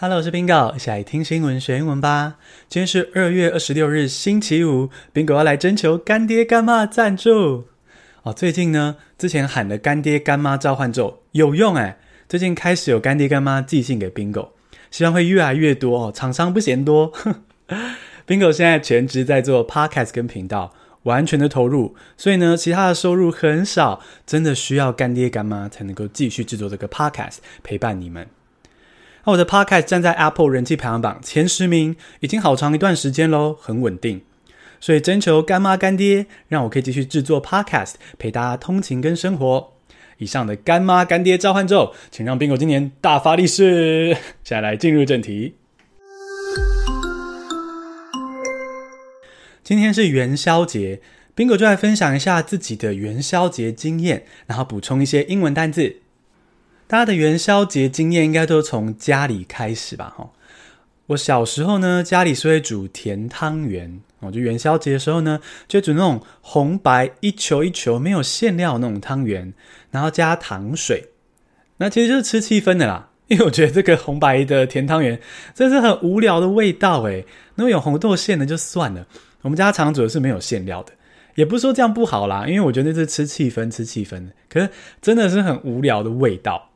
Hello，我是 Bingo，一起来听新闻学英文吧。今天是二月二十六日，星期五，Bingo 要来征求干爹干妈赞助。哦，最近呢，之前喊的干爹干妈召唤咒有用诶。最近开始有干爹干妈寄信给 Bingo，希望会越来越多哦。厂商不嫌多。Bingo 现在全职在做 Podcast 跟频道，完全的投入，所以呢，其他的收入很少，真的需要干爹干妈才能够继续制作这个 Podcast 陪伴你们。我的 Podcast 站在 Apple 人气排行榜前十名，已经好长一段时间喽，很稳定。所以征求干妈干爹，让我可以继续制作 Podcast，陪大家通勤跟生活。以上的干妈干爹召唤咒，请让 Bingo 今年大发利市。接 下来进入正题。今天是元宵节，Bingo 就来分享一下自己的元宵节经验，然后补充一些英文单字。大家的元宵节经验应该都从家里开始吧？哈，我小时候呢，家里是会煮甜汤圆，哦，就元宵节的时候呢，就煮那种红白一球一球没有馅料那种汤圆，然后加糖水，那其实就是吃气氛的啦。因为我觉得这个红白的甜汤圆真是很无聊的味道诶，如果有红豆馅的就算了，我们家常煮的是没有馅料的，也不是说这样不好啦，因为我觉得那是吃气氛，吃气氛的，可是真的是很无聊的味道。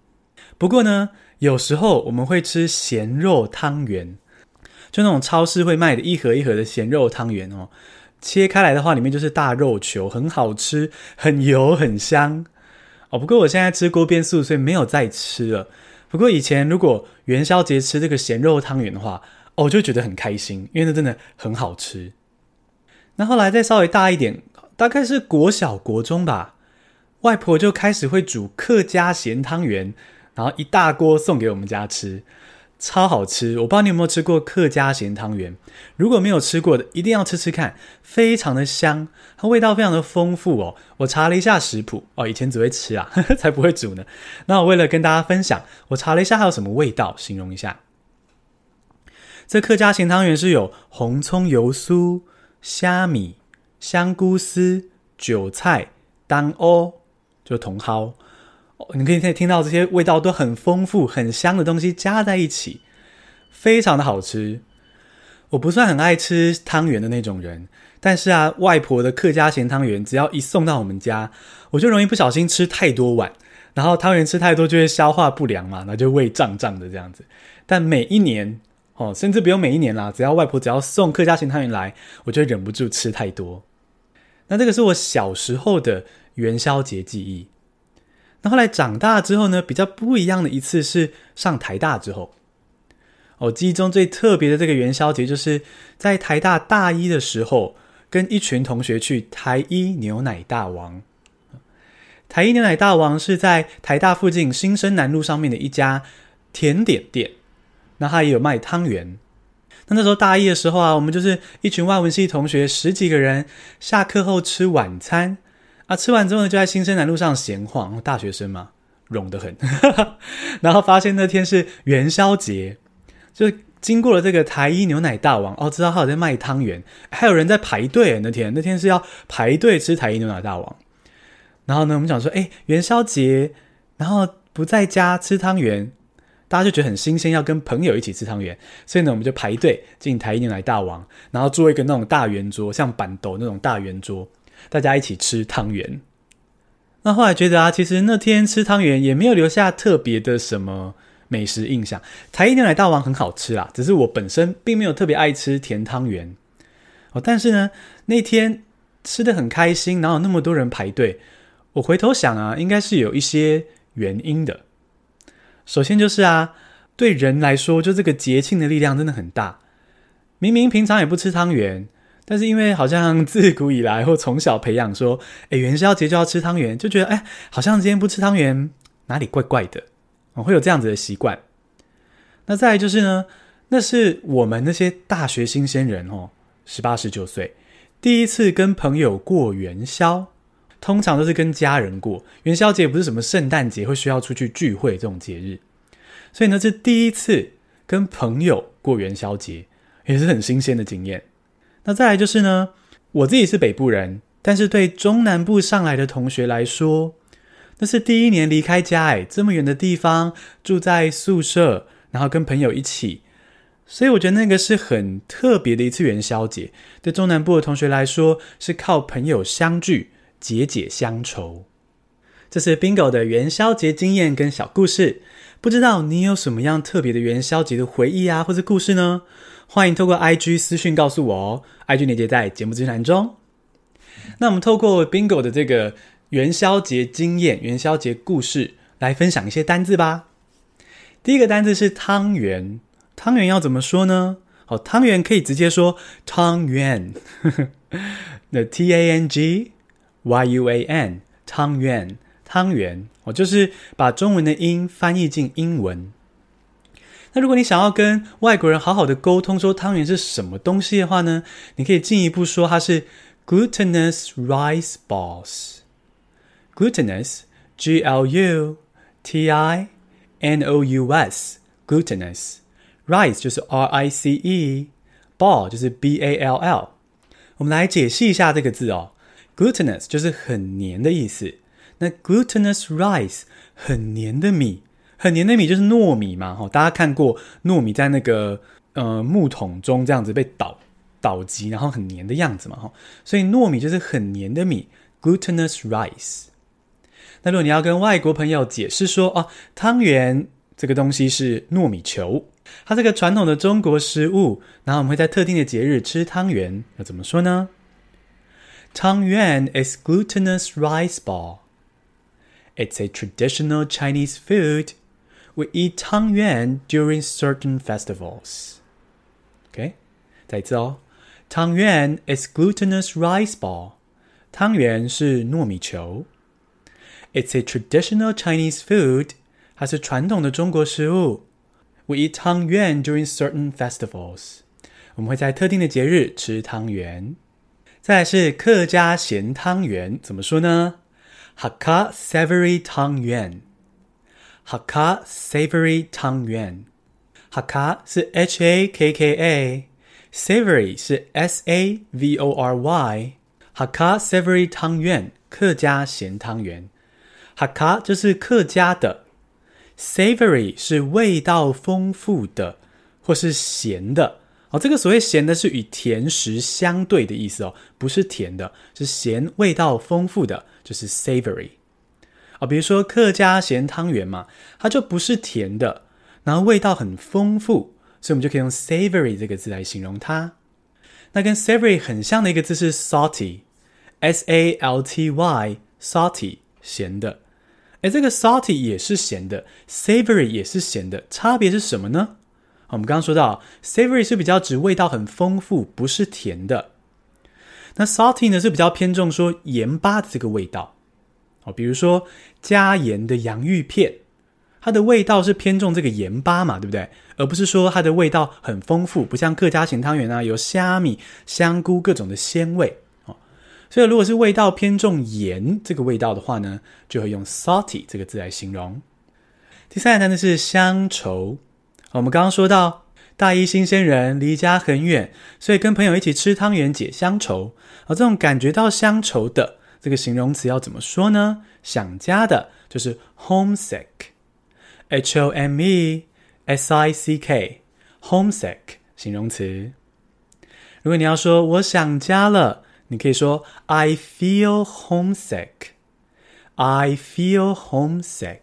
不过呢，有时候我们会吃咸肉汤圆，就那种超市会卖的一盒一盒的咸肉汤圆哦。切开来的话，里面就是大肉球，很好吃，很油，很香哦。不过我现在吃锅边素，所以没有再吃了。不过以前如果元宵节吃这个咸肉汤圆的话，哦，我就觉得很开心，因为那真的很好吃。那后来再稍微大一点，大概是国小国中吧，外婆就开始会煮客家咸汤圆。然后一大锅送给我们家吃，超好吃！我不知道你有没有吃过客家咸汤圆，如果没有吃过的，一定要吃吃看，非常的香，它味道非常的丰富哦。我查了一下食谱哦，以前只会吃啊，才不会煮呢。那我为了跟大家分享，我查了一下还有什么味道，形容一下。这客家咸汤圆是有红葱油酥、虾米、香菇丝、韭菜、当归，就茼蒿。你可以可以听到这些味道都很丰富、很香的东西加在一起，非常的好吃。我不算很爱吃汤圆的那种人，但是啊，外婆的客家咸汤圆只要一送到我们家，我就容易不小心吃太多碗，然后汤圆吃太多就会消化不良嘛，那就胃胀胀的这样子。但每一年哦，甚至不用每一年啦，只要外婆只要送客家咸汤圆来，我就忍不住吃太多。那这个是我小时候的元宵节记忆。那后来长大之后呢，比较不一样的一次是上台大之后。我记忆中最特别的这个元宵节，就是在台大大一的时候，跟一群同学去台一牛奶大王。台一牛奶大王是在台大附近新生南路上面的一家甜点店，那它也有卖汤圆。那那时候大一的时候啊，我们就是一群外文系同学，十几个人，下课后吃晚餐。啊，吃完之后呢，就在新生南路上闲晃，大学生嘛，冗得很。然后发现那天是元宵节，就经过了这个台一牛奶大王，哦，知道他有在卖汤圆，还有人在排队。那天那天是要排队吃台一牛奶大王。然后呢，我们想说，哎，元宵节，然后不在家吃汤圆，大家就觉得很新鲜，要跟朋友一起吃汤圆，所以呢，我们就排队进台一牛奶大王，然后做一个那种大圆桌，像板斗那种大圆桌。大家一起吃汤圆，那后来觉得啊，其实那天吃汤圆也没有留下特别的什么美食印象。台一牛奶大王很好吃啦，只是我本身并没有特别爱吃甜汤圆哦。但是呢，那天吃得很开心，然后有那么多人排队，我回头想啊，应该是有一些原因的。首先就是啊，对人来说，就这个节庆的力量真的很大。明明平常也不吃汤圆。但是因为好像自古以来或从小培养说，哎，元宵节就要吃汤圆，就觉得哎，好像今天不吃汤圆哪里怪怪的，哦，会有这样子的习惯。那再来就是呢，那是我们那些大学新鲜人哦，十八十九岁，第一次跟朋友过元宵，通常都是跟家人过。元宵节不是什么圣诞节会需要出去聚会这种节日，所以呢是第一次跟朋友过元宵节，也是很新鲜的经验。那再来就是呢，我自己是北部人，但是对中南部上来的同学来说，那是第一年离开家，诶，这么远的地方住在宿舍，然后跟朋友一起，所以我觉得那个是很特别的一次元宵节。对中南部的同学来说，是靠朋友相聚，解解乡愁。这是 Bingo 的元宵节经验跟小故事，不知道你有什么样特别的元宵节的回忆啊，或者故事呢？欢迎透过 IG 私讯告诉我哦，IG 连接在节目资讯栏中。那我们透过 Bingo 的这个元宵节经验、元宵节故事来分享一些单字吧。第一个单字是汤圆，汤圆要怎么说呢？好，汤圆可以直接说汤圆，那 T A N G Y U A N 汤圆。汤圆，我就是把中文的音翻译进英文。那如果你想要跟外国人好好的沟通，说汤圆是什么东西的话呢？你可以进一步说它是 glutinous rice balls。glutinous，G L U T I N O U S，glutinous rice 就是 R I C E，ball 就是 B A L L。我们来解析一下这个字哦，glutinous 就是很黏的意思。那 glutinous rice 很黏的米，很黏的米就是糯米嘛，哈，大家看过糯米在那个呃木桶中这样子被捣捣击，然后很黏的样子嘛，哈，所以糯米就是很黏的米，glutinous rice。那如果你要跟外国朋友解释说，哦，汤圆这个东西是糯米球，它这个传统的中国食物，然后我们会在特定的节日吃汤圆，要怎么说呢？汤圆 is glutinous rice ball。It's a traditional Chinese food. We eat 汤圆 during certain festivals. OK，再一次哦，汤圆 is glutinous rice ball. 汤圆是糯米球。It's a traditional Chinese food. 它是传统的中国食物。We eat 汤圆 during certain festivals. 我们会在特定的节日吃汤圆。再来是客家咸汤圆，怎么说呢？ 客家 savory 汤圆，客家 savory 汤圆，客家是 H A K K A，savory 是 S A V O R Y，客家 savory 汤圆，客家咸汤圆，客家就是客家的，savory 是味道丰富的或是咸的。哦，这个所谓咸的是与甜食相对的意思哦，不是甜的，是咸味道丰富的，就是 savory。啊，比如说客家咸汤圆嘛，它就不是甜的，然后味道很丰富，所以我们就可以用 savory 这个字来形容它。那跟 savory 很像的一个字是 salty，s a l t y，salty 咸的。诶，这个 salty 也是咸的，savory 也是咸的，差别是什么呢？我们刚刚说到，savory 是比较指味道很丰富，不是甜的。那 salty 呢是比较偏重说盐巴的这个味道。哦，比如说加盐的洋芋片，它的味道是偏重这个盐巴嘛，对不对？而不是说它的味道很丰富，不像客家咸汤圆啊，有虾米、香菇各种的鲜味。哦，所以如果是味道偏重盐这个味道的话呢，就会用 salty 这个字来形容。第三个单词是乡愁。我们刚刚说到大一新鲜人离家很远，所以跟朋友一起吃汤圆解乡愁。而这种感觉到乡愁的这个形容词要怎么说呢？想家的就是 homesick，h o m e s i c k，homesick 形容词。如果你要说我想家了，你可以说 I feel homesick，I feel homesick。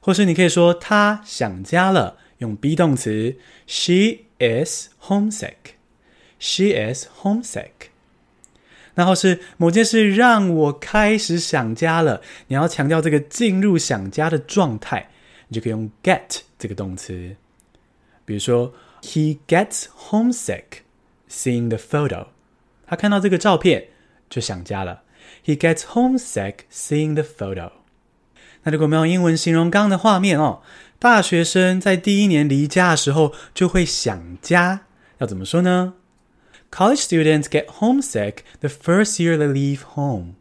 或是你可以说他想家了，用 be 动词，she is homesick。she is homesick。然后是某件事让我开始想家了，你要强调这个进入想家的状态，你就可以用 get 这个动词。比如说，he gets homesick seeing the photo。他看到这个照片就想家了。he gets homesick seeing the photo。那如果我们用英文形容刚刚的画面哦，大学生在第一年离家的时候就会想家，要怎么说呢？College students get homesick the first year they leave home.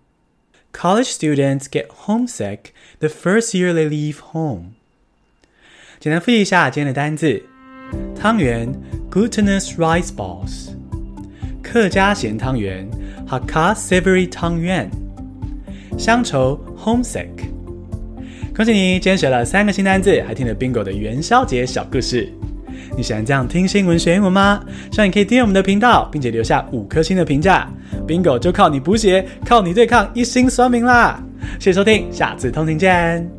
College students get homesick the first year they leave home. 简单复习一下今天的单字：汤圆 glutinous rice balls，客家咸汤圆 Hakka savory 汤圆，乡愁 homesick。恭喜你，今天学了三个新单字，还听了 Bingo 的元宵节小故事。你喜欢这样听新闻学英文吗？希望你可以订阅我们的频道，并且留下五颗星的评价。Bingo 就靠你补写，靠你对抗一心酸民啦！谢谢收听，下次通勤见。